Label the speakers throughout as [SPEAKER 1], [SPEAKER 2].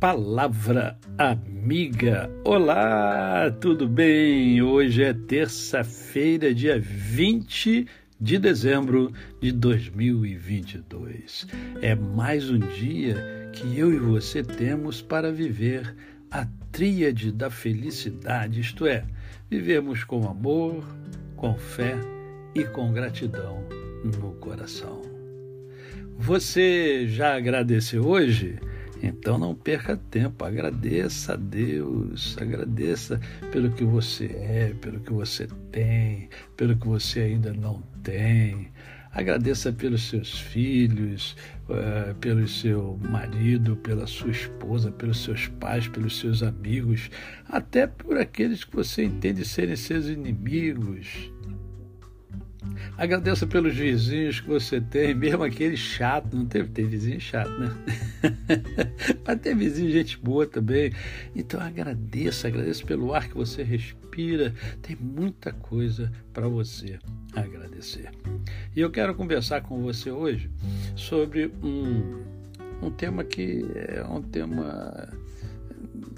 [SPEAKER 1] Palavra Amiga. Olá, tudo bem? Hoje é terça-feira, dia 20 de dezembro de 2022. É mais um dia que eu e você temos para viver a tríade da felicidade, isto é, vivemos com amor, com fé e com gratidão no coração. Você já agradeceu hoje? Então não perca tempo, agradeça a Deus, agradeça pelo que você é, pelo que você tem, pelo que você ainda não tem. Agradeça pelos seus filhos, uh, pelo seu marido, pela sua esposa, pelos seus pais, pelos seus amigos, até por aqueles que você entende serem seus inimigos. Agradeça pelos vizinhos que você tem, mesmo aquele chato, não teve, tem vizinho chato, né? Mas tem vizinho gente boa também. Então agradeça, agradeça pelo ar que você respira. Tem muita coisa para você agradecer. E eu quero conversar com você hoje sobre um, um tema que é um tema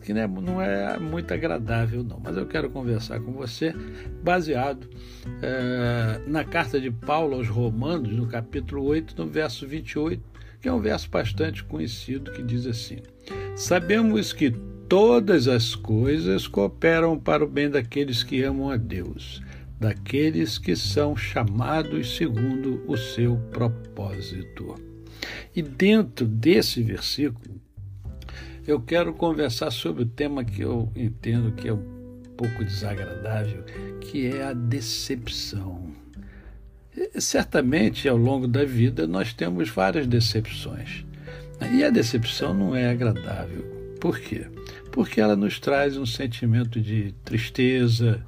[SPEAKER 1] que né, não é muito agradável, não. Mas eu quero conversar com você baseado é, na carta de Paulo aos Romanos, no capítulo 8, no verso 28, que é um verso bastante conhecido, que diz assim: Sabemos que todas as coisas cooperam para o bem daqueles que amam a Deus, daqueles que são chamados segundo o seu propósito. E dentro desse versículo, eu quero conversar sobre o tema que eu entendo que é um pouco desagradável, que é a decepção. Certamente, ao longo da vida, nós temos várias decepções. E a decepção não é agradável. Por quê? Porque ela nos traz um sentimento de tristeza,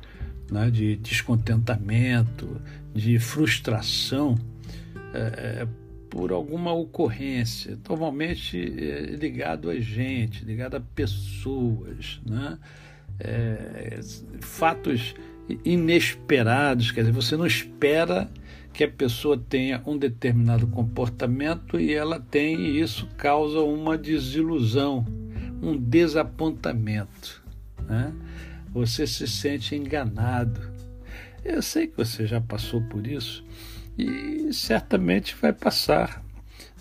[SPEAKER 1] né, de descontentamento, de frustração é, por alguma ocorrência, normalmente é, ligado a gente, ligado a pessoas, né? É, fatos inesperados, quer dizer, você não espera que a pessoa tenha um determinado comportamento e ela tem, e isso causa uma desilusão, um desapontamento. Né? Você se sente enganado. Eu sei que você já passou por isso e certamente vai passar,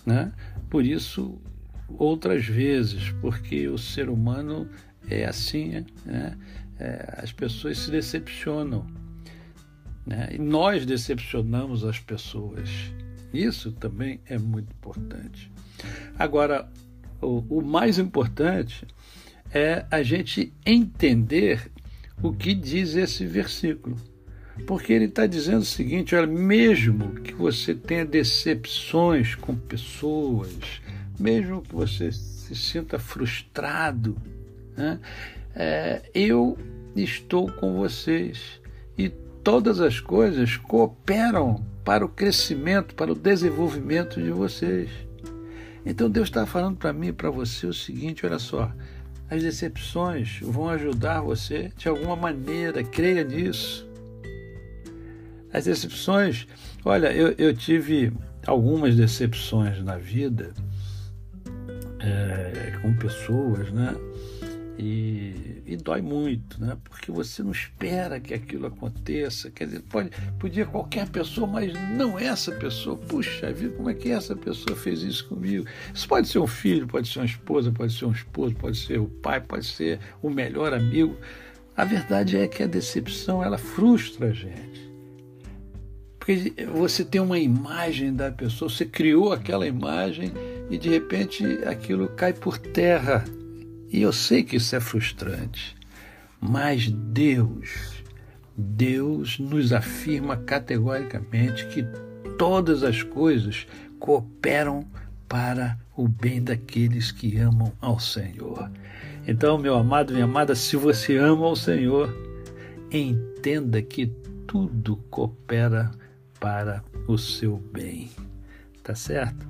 [SPEAKER 1] né? Por isso outras vezes, porque o ser humano é assim, né? É, as pessoas se decepcionam, né? E nós decepcionamos as pessoas. Isso também é muito importante. Agora, o, o mais importante é a gente entender o que diz esse versículo. Porque ele está dizendo o seguinte: olha, mesmo que você tenha decepções com pessoas, mesmo que você se sinta frustrado, né, é, eu estou com vocês e todas as coisas cooperam para o crescimento, para o desenvolvimento de vocês. Então Deus está falando para mim e para você o seguinte: olha só, as decepções vão ajudar você de alguma maneira, creia nisso. As decepções, olha, eu, eu tive algumas decepções na vida é, com pessoas, né? E, e, dói muito, né? Porque você não espera que aquilo aconteça. Quer dizer, pode, podia qualquer pessoa, mas não essa pessoa. Puxa vida, como é que essa pessoa fez isso comigo? Isso pode ser um filho, pode ser uma esposa, pode ser um esposo, pode ser o pai, pode ser o melhor amigo. A verdade é que a decepção ela frustra a gente. Porque você tem uma imagem da pessoa, você criou aquela imagem e de repente aquilo cai por terra. E eu sei que isso é frustrante, mas Deus, Deus nos afirma categoricamente que todas as coisas cooperam para o bem daqueles que amam ao Senhor. Então, meu amado, minha amada, se você ama ao Senhor, entenda que tudo coopera para o seu bem. Tá certo?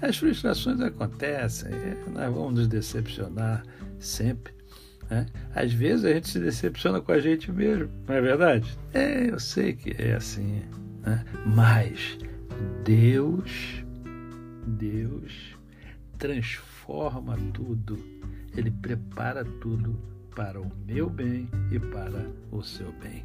[SPEAKER 1] As frustrações acontecem, nós vamos nos decepcionar sempre. Né? Às vezes a gente se decepciona com a gente mesmo, não é verdade? É, eu sei que é assim. Né? Mas Deus, Deus transforma tudo Ele prepara tudo para o meu bem e para o seu bem.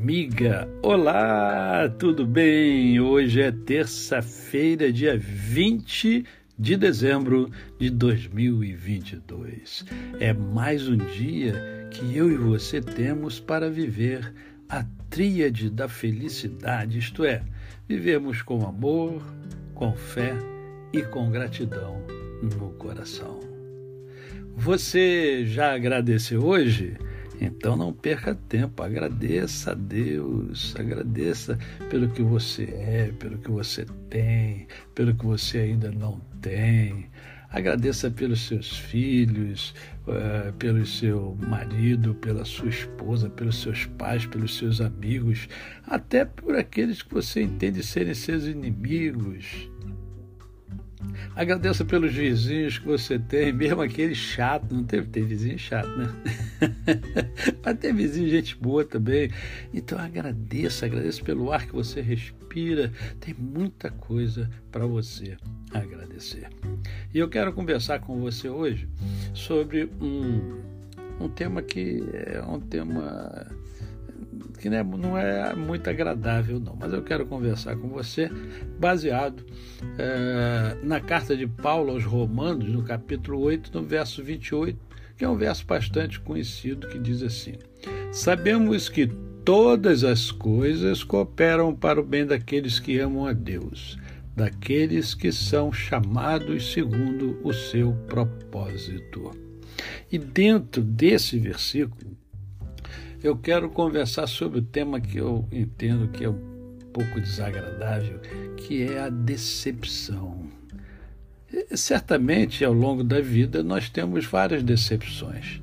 [SPEAKER 1] Amiga. Olá, tudo bem? Hoje é terça-feira, dia 20 de dezembro de 2022. É mais um dia que eu e você temos para viver a tríade da felicidade, isto é, vivemos com amor, com fé e com gratidão no coração. Você já agradeceu hoje? Então não perca tempo, agradeça a Deus, agradeça pelo que você é, pelo que você tem, pelo que você ainda não tem. Agradeça pelos seus filhos, uh, pelo seu marido, pela sua esposa, pelos seus pais, pelos seus amigos, até por aqueles que você entende serem seus inimigos. Agradeça pelos vizinhos que você tem, mesmo aquele chato, não teve, tem vizinho chato, né? Mas tem vizinho gente boa também. Então agradeça, agradeça pelo ar que você respira. Tem muita coisa para você agradecer. E eu quero conversar com você hoje sobre um, um tema que é um tema que é, não é muito agradável, não. Mas eu quero conversar com você baseado é, na carta de Paulo aos Romanos, no capítulo 8, no verso 28, que é um verso bastante conhecido, que diz assim: Sabemos que todas as coisas cooperam para o bem daqueles que amam a Deus, daqueles que são chamados segundo o seu propósito. E dentro desse versículo, eu quero conversar sobre o tema que eu entendo que é um pouco desagradável, que é a decepção. Certamente, ao longo da vida, nós temos várias decepções.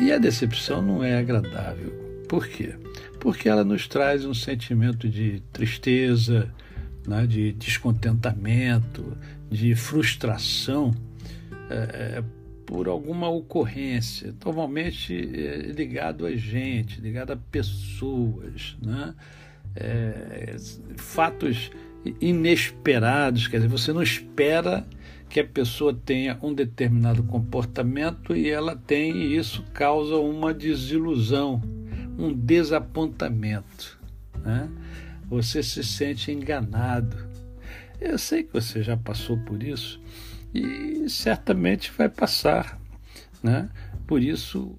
[SPEAKER 1] E a decepção não é agradável. Por quê? Porque ela nos traz um sentimento de tristeza, né, de descontentamento, de frustração. É, por alguma ocorrência, normalmente é, ligado a gente, ligado a pessoas, né? É, fatos inesperados, quer dizer, você não espera que a pessoa tenha um determinado comportamento e ela tem, e isso causa uma desilusão, um desapontamento. Né? Você se sente enganado. Eu sei que você já passou por isso e certamente vai passar, né? Por isso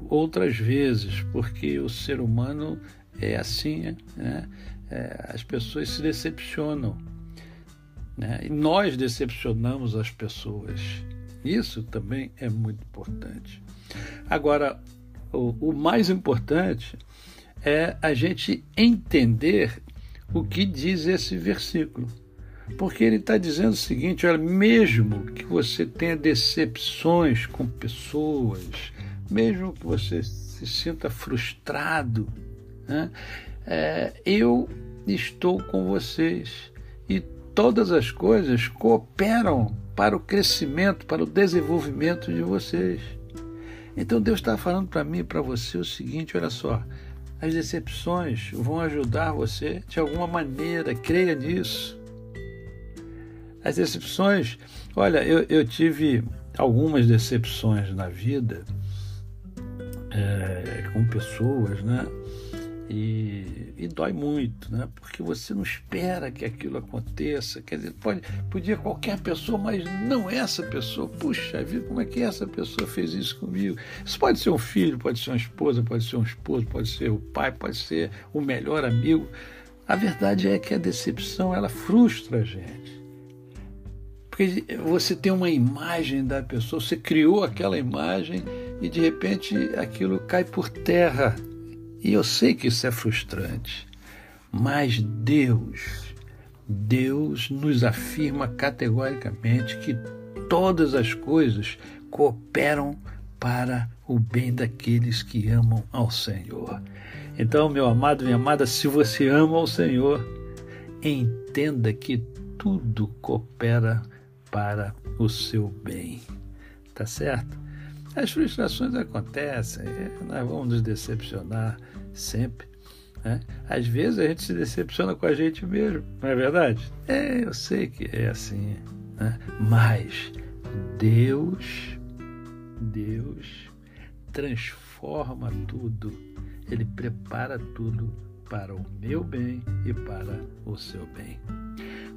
[SPEAKER 1] outras vezes, porque o ser humano é assim, né? É, as pessoas se decepcionam, né? E nós decepcionamos as pessoas. Isso também é muito importante. Agora, o, o mais importante é a gente entender o que diz esse versículo. Porque ele está dizendo o seguinte: olha, mesmo que você tenha decepções com pessoas, mesmo que você se sinta frustrado, né, é, eu estou com vocês e todas as coisas cooperam para o crescimento, para o desenvolvimento de vocês. Então Deus está falando para mim e para você o seguinte: olha só, as decepções vão ajudar você de alguma maneira, creia nisso. As decepções, olha, eu, eu tive algumas decepções na vida é, com pessoas, né? E, e, dói muito, né? Porque você não espera que aquilo aconteça. Quer dizer, pode, podia qualquer pessoa, mas não essa pessoa. Puxa vida, como é que essa pessoa fez isso comigo? Isso pode ser um filho, pode ser uma esposa, pode ser um esposo, pode ser o pai, pode ser o melhor amigo. A verdade é que a decepção ela frustra a gente. Porque você tem uma imagem da pessoa, você criou aquela imagem e de repente aquilo cai por terra. E eu sei que isso é frustrante, mas Deus, Deus nos afirma categoricamente que todas as coisas cooperam para o bem daqueles que amam ao Senhor. Então, meu amado, minha amada, se você ama ao Senhor, entenda que tudo coopera para o seu bem. Tá certo? As frustrações acontecem, nós vamos nos decepcionar sempre. Né? Às vezes a gente se decepciona com a gente mesmo, não é verdade? É, eu sei que é assim. Né? Mas Deus, Deus transforma tudo, Ele prepara tudo para o meu bem e para o seu bem.